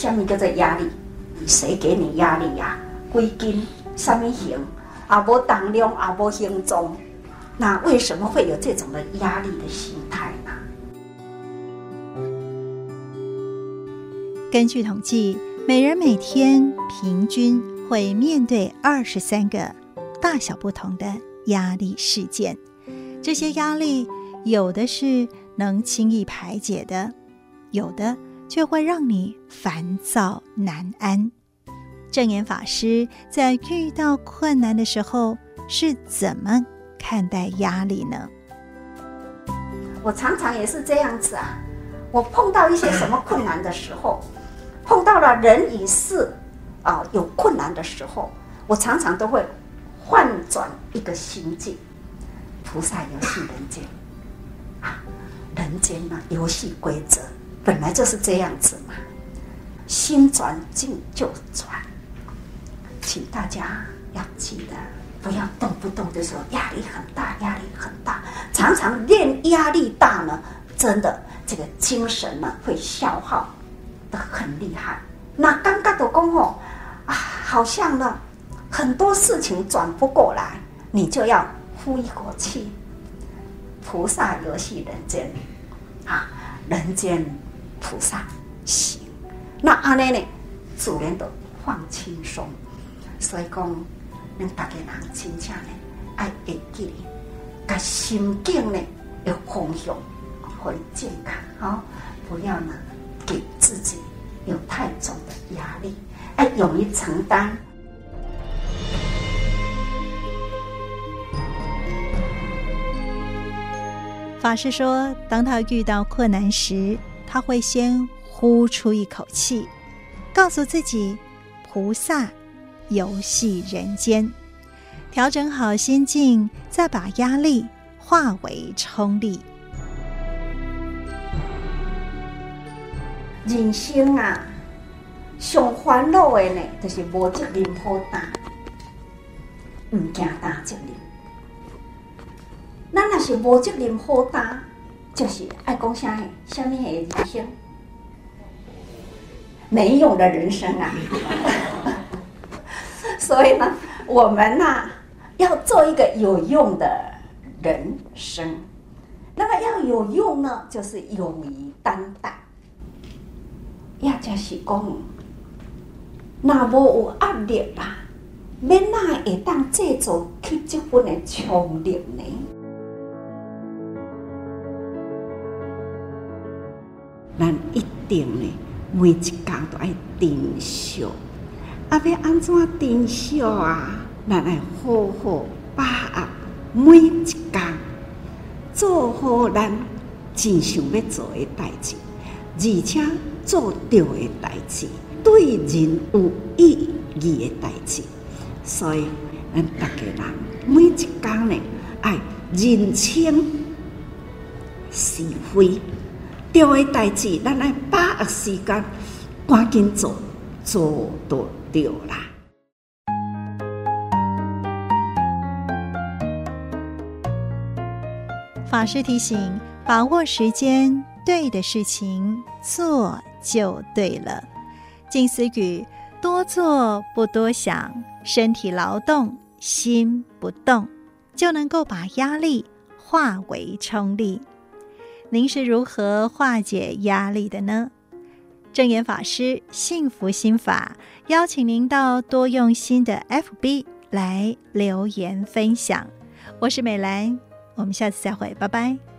什么叫做压力？谁给你压力呀？归根什么形？啊，无重量，啊，无形状。那为什么会有这种的压力的心态呢？根据统计，每人每天平均会面对二十三个大小不同的压力事件。这些压力，有的是能轻易排解的，有的却会让你烦躁难安。证严法师在遇到困难的时候是怎么看待压力呢？我常常也是这样子啊，我碰到一些什么困难的时候，碰到了人与事啊有困难的时候，我常常都会换转一个心境。菩萨游戏人间啊，人间呢游戏规则本来就是这样子嘛，心转境就转。请大家要记得，不要动不动的时候压力很大，压力很大。常常练压力大呢，真的这个精神呢会消耗的很厉害。那刚刚的功夫啊，好像呢很多事情转不过来，你就要呼一口气。菩萨游戏人间啊，人间菩萨行。那阿内呢，自然都放轻松。所以讲，恁大家人真正呢，爱会记，把心境呢要方向，会健康。好，不要呢给自己有太重的压力，爱勇于承担。法师说，当他遇到困难时，他会先呼出一口气，告诉自己：菩萨。游戏人间，调整好心境，再把压力化为冲力。人生啊，上烦恼的呢，就是无责任好担，唔惊担责任。咱若是无责任好担，就是爱讲啥诶，啥物诶人生，没用的人生啊。所以呢，我们呢、啊、要做一个有用的人生。那么要有用呢，就是勇于担当。也就是讲，那无有压力啦，免那会当制造去这份的冲力呢？咱一定呢，每一天都爱珍惜。啊，要安怎珍惜啊？咱来好好把握每一天，做好咱真想要做的代志，而且做到的代志，对人有意义的代志。所以，咱大家人每一天呢，爱认清是非，对的代志，咱来把握时间，赶紧做，做到。对啦，法师提醒：把握时间，对的事情做就对了。静思语：多做不多想，身体劳动，心不动，就能够把压力化为冲力。您是如何化解压力的呢？正言法师幸福心法，邀请您到多用心的 FB 来留言分享。我是美兰，我们下次再会，拜拜。